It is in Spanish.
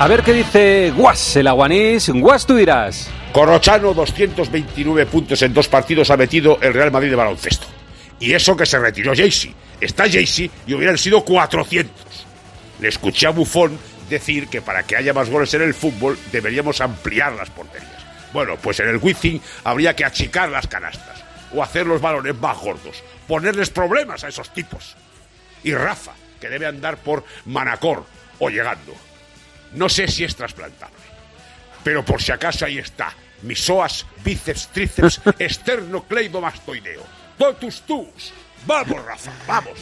A ver qué dice Guas, el aguanís. Guas, tú dirás. Corrochano, 229 puntos en dos partidos ha metido el Real Madrid de baloncesto. Y eso que se retiró Jaycee. Está Jaycee y hubieran sido 400. Le escuché a Buffon decir que para que haya más goles en el fútbol deberíamos ampliar las porterías. Bueno, pues en el Wizzing habría que achicar las canastas o hacer los balones más gordos, ponerles problemas a esos tipos. Y Rafa, que debe andar por Manacor o llegando. No sé si es trasplantable, pero por si acaso ahí está. Misoas, bíceps, tríceps, externo cleidomastoideo. Totus tus. Vamos, Rafa, vamos.